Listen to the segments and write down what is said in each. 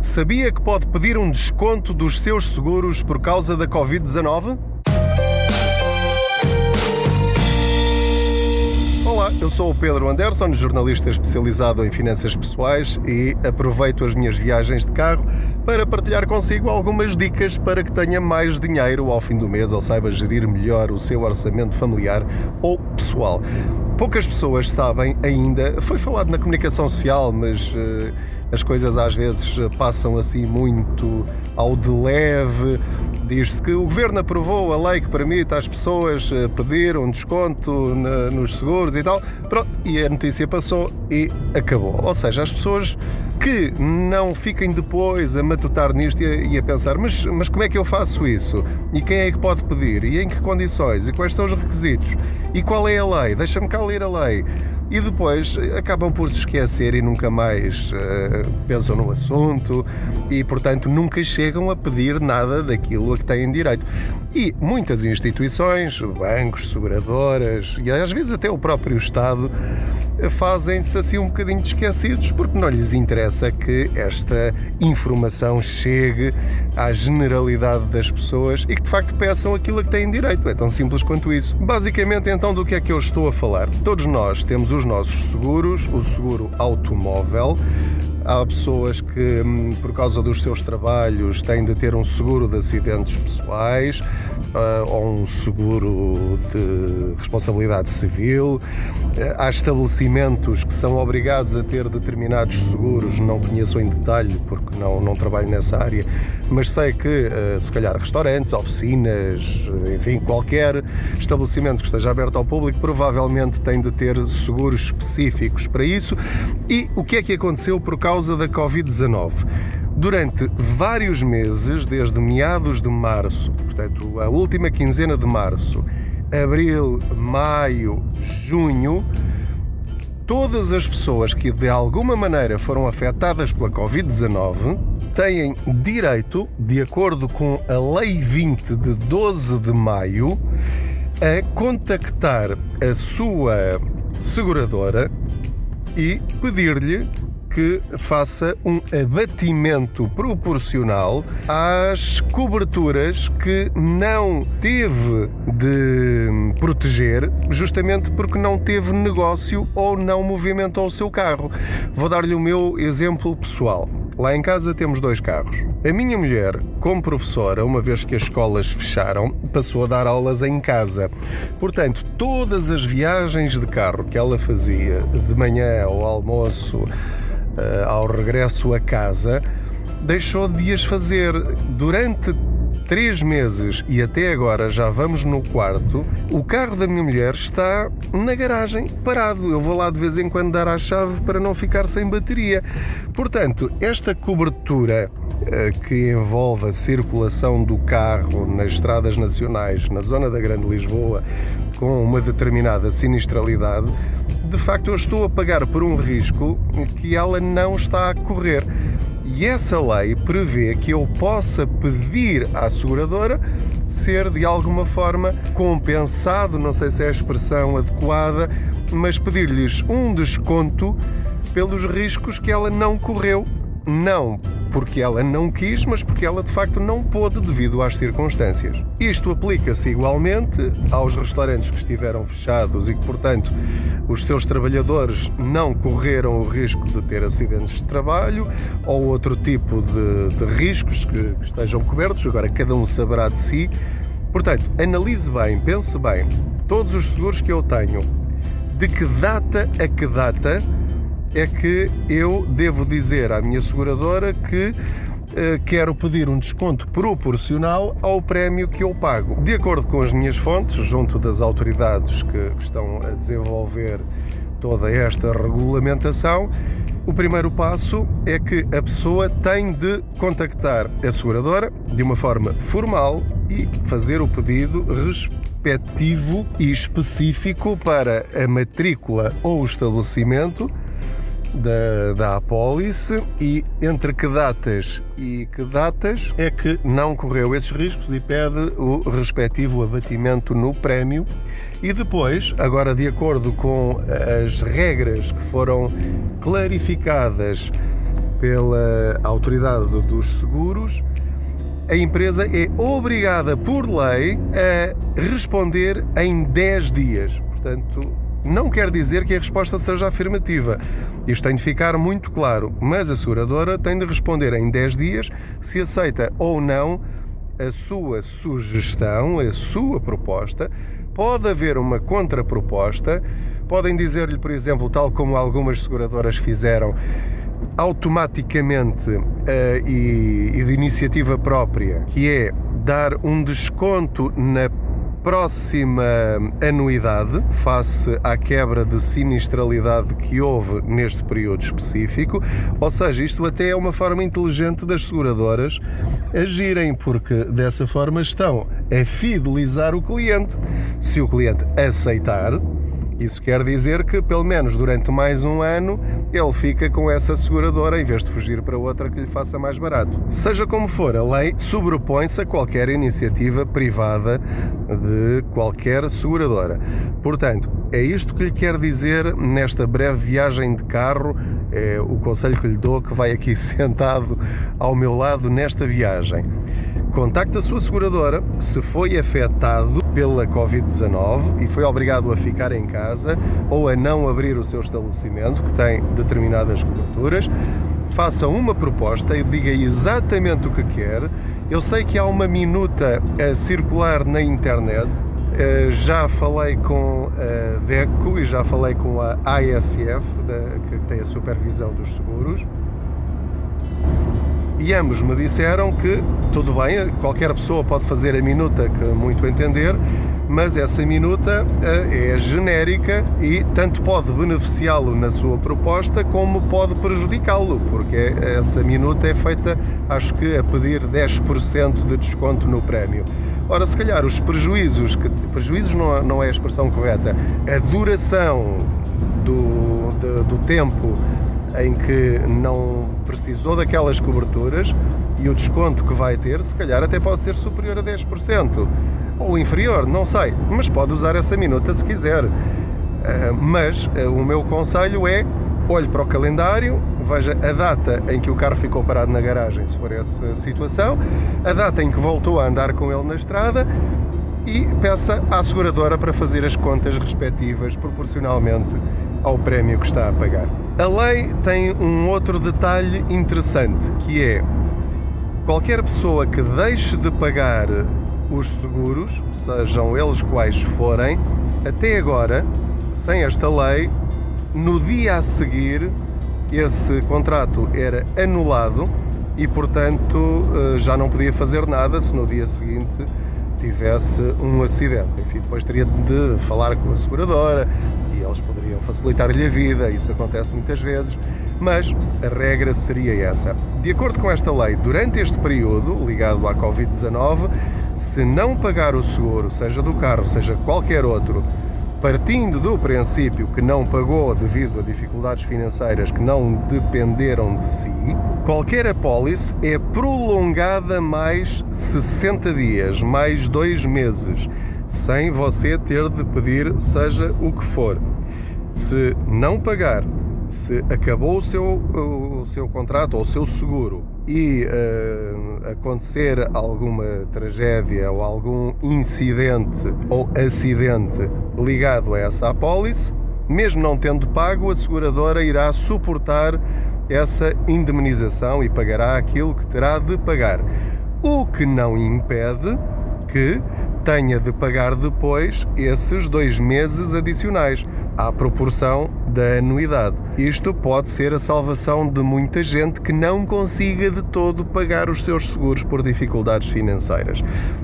Sabia que pode pedir um desconto dos seus seguros por causa da Covid-19? Olá, eu sou o Pedro Anderson, jornalista especializado em finanças pessoais e aproveito as minhas viagens de carro para partilhar consigo algumas dicas para que tenha mais dinheiro ao fim do mês ou saiba gerir melhor o seu orçamento familiar ou pessoal. Poucas pessoas sabem ainda, foi falado na comunicação social, mas uh, as coisas às vezes passam assim muito ao de leve. Diz-se que o governo aprovou a lei que permite às pessoas eh, pedir um desconto na, nos seguros e tal. Pronto, e a notícia passou e acabou. Ou seja, as pessoas que não fiquem depois a matutar nisto e a, e a, pensar, mas, mas como é que eu faço isso? E quem é que pode pedir? E em que condições? E quais são os requisitos? E qual é a lei? Deixa-me cá ler a lei e depois acabam por se esquecer e nunca mais uh, pensam no assunto e, portanto, nunca chegam a pedir nada daquilo a que têm direito. E muitas instituições, bancos, seguradoras e às vezes até o próprio Estado fazem-se assim um bocadinho esquecidos porque não lhes interessa que esta informação chegue à generalidade das pessoas e que de facto peçam aquilo a que têm direito. É tão simples quanto isso. Basicamente, então, do que é que eu estou a falar? Todos nós temos os nossos seguros, o seguro automóvel. Há pessoas que, hum, por causa dos seus trabalhos, têm de ter um seguro de acidentes pessoais uh, ou um seguro de responsabilidade civil. Uh, há estabelecimentos que são obrigados a ter determinados seguros, não conheço em detalhe porque não, não trabalho nessa área, mas sei que, uh, se calhar, restaurantes, oficinas, enfim, qualquer estabelecimento que esteja aberto ao público provavelmente tem de ter seguros específicos para isso. E o que é que aconteceu por causa da Covid-19? Durante vários meses, desde meados de março, portanto, a última quinzena de março, abril, maio, junho, todas as pessoas que de alguma maneira foram afetadas pela Covid-19 têm direito, de acordo com a Lei 20 de 12 de maio, a contactar a sua seguradora e pedir-lhe que faça um abatimento proporcional às coberturas que não teve de proteger, justamente porque não teve negócio ou não movimentou o seu carro. Vou dar-lhe o meu exemplo pessoal. Lá em casa temos dois carros. A minha mulher, como professora, uma vez que as escolas fecharam, passou a dar aulas em casa. Portanto, todas as viagens de carro que ela fazia de manhã ao almoço, uh, ao regresso a casa, deixou de as fazer durante três meses e até agora já vamos no quarto, o carro da minha mulher está na garagem, parado. Eu vou lá de vez em quando dar a chave para não ficar sem bateria. Portanto, esta cobertura uh, que envolve a circulação do carro nas estradas nacionais, na zona da Grande Lisboa, com uma determinada sinistralidade, de facto eu estou a pagar por um risco que ela não está a correr. E essa lei prevê que eu possa pedir à seguradora ser de alguma forma compensado, não sei se é a expressão adequada, mas pedir-lhes um desconto pelos riscos que ela não correu não porque ela não quis, mas porque ela de facto não pôde devido às circunstâncias. Isto aplica-se igualmente aos restaurantes que estiveram fechados e que, portanto, os seus trabalhadores não correram o risco de ter acidentes de trabalho ou outro tipo de, de riscos que, que estejam cobertos. Agora, cada um saberá de si. Portanto, analise bem, pense bem, todos os seguros que eu tenho, de que data a que data é que eu devo dizer à minha seguradora que uh, quero pedir um desconto proporcional ao prémio que eu pago. De acordo com as minhas fontes, junto das autoridades que estão a desenvolver toda esta regulamentação, o primeiro passo é que a pessoa tem de contactar a seguradora de uma forma formal e fazer o pedido respectivo e específico para a matrícula ou o estabelecimento da, da apólice e entre que datas e que datas é que não correu esses riscos e pede o respectivo abatimento no prémio. E depois, agora de acordo com as regras que foram clarificadas pela autoridade dos seguros, a empresa é obrigada por lei a responder em 10 dias. Portanto, não quer dizer que a resposta seja afirmativa. Isto tem de ficar muito claro, mas a seguradora tem de responder em 10 dias se aceita ou não a sua sugestão, a sua proposta. Pode haver uma contraproposta. Podem dizer-lhe, por exemplo, tal como algumas seguradoras fizeram, automaticamente uh, e, e de iniciativa própria, que é dar um desconto na próxima anuidade, face à quebra de sinistralidade que houve neste período específico, ou seja, isto até é uma forma inteligente das seguradoras agirem, porque dessa forma estão a fidelizar o cliente. Se o cliente aceitar, isso quer dizer que, pelo menos durante mais um ano, ele fica com essa seguradora em vez de fugir para outra que lhe faça mais barato. Seja como for, a lei sobrepõe-se a qualquer iniciativa privada de qualquer seguradora. Portanto, é isto que lhe quero dizer nesta breve viagem de carro. É o conselho que lhe dou, que vai aqui sentado ao meu lado nesta viagem. Contacte a sua seguradora se foi afetado pela Covid-19 e foi obrigado a ficar em casa ou a não abrir o seu estabelecimento, que tem determinadas coberturas. Faça uma proposta e diga exatamente o que quer. Eu sei que há uma minuta a circular na internet. Eh, já falei com a DECO e já falei com a ASF, que tem a supervisão dos seguros e ambos me disseram que tudo bem, qualquer pessoa pode fazer a minuta que muito entender, mas essa minuta eh, é genérica e tanto pode beneficiá-lo na sua proposta como pode prejudicá-lo, porque essa minuta é feita, acho que, a pedir 10% de desconto no prémio. Ora, se calhar os prejuízos, que, prejuízos não, não é a expressão correta, a duração do, de, do tempo em que não precisou daquelas coberturas e o desconto que vai ter, se calhar até pode ser superior a 10% ou inferior, não sei, mas pode usar essa minuta se quiser. Uh, mas uh, o meu conselho é olhe para o calendário, veja a data em que o carro ficou parado na garagem, se for essa situação, a data em que voltou a andar com ele na estrada e peça à seguradora para fazer as contas respectivas proporcionalmente ao prémio que está a pagar. A lei tem um outro detalhe interessante que é qualquer pessoa que deixe de pagar os seguros, sejam eles quais forem, até agora, sem esta lei, no dia a seguir esse contrato era anulado e, portanto, eh, já não podia fazer nada se no dia seguinte tivesse um acidente. Enfim, depois teria de falar com a seguradora facilitar-lhe a vida, isso acontece muitas vezes, mas a regra seria essa. De acordo com esta lei, durante este período ligado à Covid-19, se não pagar o seguro, seja do carro, seja qualquer outro, partindo do princípio que não pagou devido a dificuldades financeiras que não dependeram de si, qualquer apólice é prolongada mais 60 dias, mais dois meses, sem você ter de pedir seja o que for. Se não pagar, se acabou o seu, o seu contrato ou o seu seguro e uh, acontecer alguma tragédia ou algum incidente ou acidente ligado a essa apólice, mesmo não tendo pago, a seguradora irá suportar essa indemnização e pagará aquilo que terá de pagar. O que não impede que tenha de pagar depois esses dois meses adicionais, à proporção da anuidade. Isto pode ser a salvação de muita gente que não consiga de todo pagar os seus seguros por dificuldades financeiras.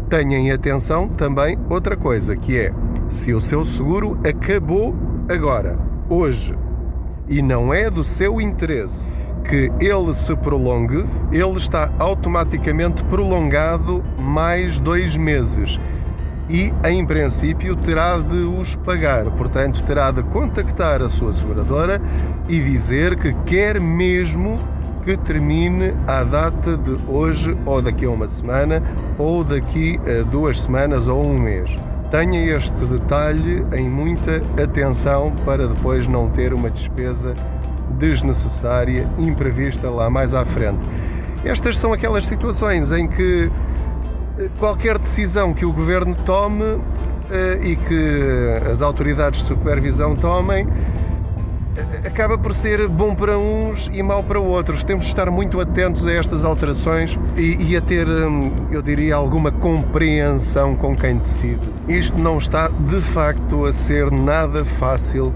Tenham atenção também outra coisa, que é se o seu seguro acabou agora, hoje, e não é do seu interesse que ele se prolongue, ele está automaticamente prolongado mais dois meses e, em princípio, terá de os pagar. Portanto, terá de contactar a sua seguradora e dizer que quer mesmo que termine à data de hoje, ou daqui a uma semana, ou daqui a duas semanas ou um mês. Tenha este detalhe em muita atenção para depois não ter uma despesa desnecessária, imprevista lá mais à frente. Estas são aquelas situações em que qualquer decisão que o governo tome eh, e que as autoridades de supervisão tomem acaba por ser bom para uns e mau para outros. Temos de estar muito atentos a estas alterações e, e, a ter, hum, eu diria, alguma compreensão com quem decide. Isto não está de facto a ser nada fácil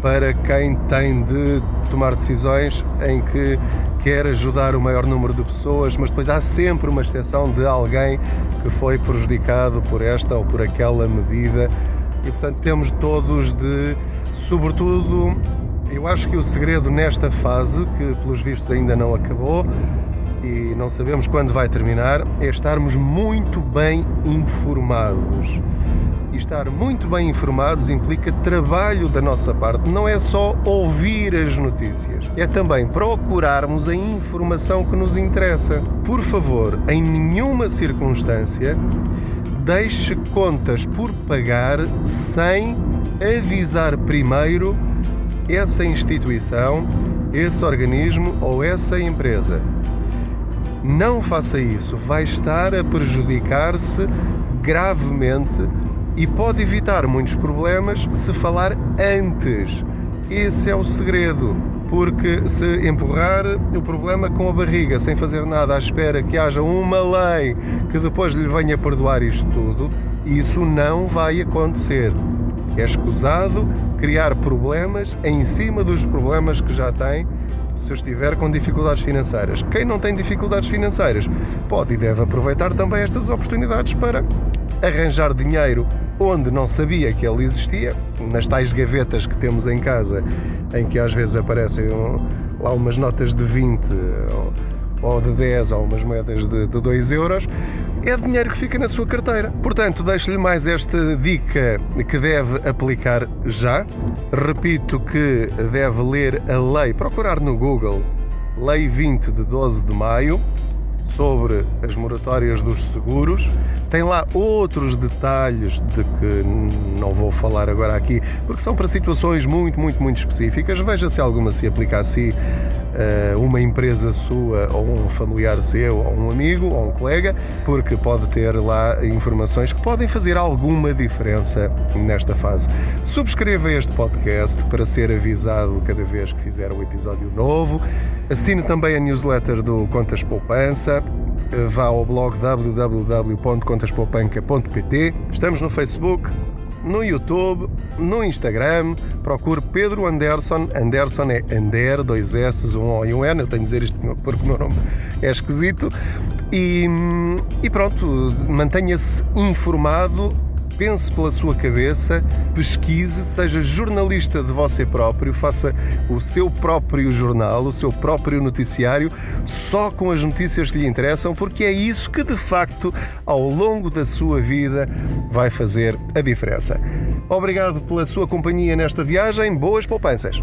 para quem tem de tomar decisões em que quer ajudar o maior número de pessoas, mas depois há sempre uma exceção de alguém que foi prejudicado por esta ou por aquela medida e portanto temos todos de, sobretudo, eu acho que o segredo nesta fase, que pelos vistos ainda não acabou e não sabemos quando vai terminar, é estarmos muito bem informados. E estar muito bem informados implica trabalho da nossa parte, não é só ouvir as notícias, é também procurarmos a informação que nos interessa. Por favor, em nenhuma circunstância, deixe contas por pagar sem avisar primeiro essa instituição, esse organismo ou essa empresa. Não faça isso, vai estar a prejudicar-se gravemente e pode evitar muitos problemas se falar antes. Esse é o segredo, porque se empurrar o problema com a barriga sem fazer nada à espera que haja uma lei que depois lhe venha perdoar isto tudo, isso não vai acontecer. É escusado criar problemas em cima dos problemas que já tem se estiver com dificuldades financeiras. Quem não tem dificuldades financeiras pode e deve aproveitar também estas oportunidades para arranjar dinheiro onde não sabia que ele existia, nas tais gavetas que temos em casa, em que às vezes aparecem lá umas notas de 20 ou ou de 10 ou umas moedas de, de 2 euros, é dinheiro que fica na sua carteira. Portanto, deixo-lhe mais esta dica que deve aplicar já. Repito que deve ler a lei, procurar no Google, Lei 20 de 12 de maio, sobre as moratórias dos seguros. Tem lá outros detalhes de que não vou falar agora aqui, porque são para situações muito, muito, muito específicas. Veja se alguma se aplica a si uma empresa sua ou um familiar seu ou um amigo ou um colega, porque pode ter lá informações que podem fazer alguma diferença nesta fase. Subscreva este podcast para ser avisado cada vez que fizer um episódio novo. Assine também a newsletter do Contas Poupança. Vá ao blog www.contaspoupanca.pt. Estamos no Facebook, no YouTube, no Instagram. Procure Pedro Anderson. Anderson é Ander, dois S, um O e um N. Eu tenho de dizer isto porque o meu nome é esquisito. E, e pronto, mantenha-se informado pense pela sua cabeça, pesquise, seja jornalista de você próprio, faça o seu próprio jornal, o seu próprio noticiário, só com as notícias que lhe interessam, porque é isso que de facto, ao longo da sua vida, vai fazer a diferença. Obrigado pela sua companhia nesta viagem, boas poupanças!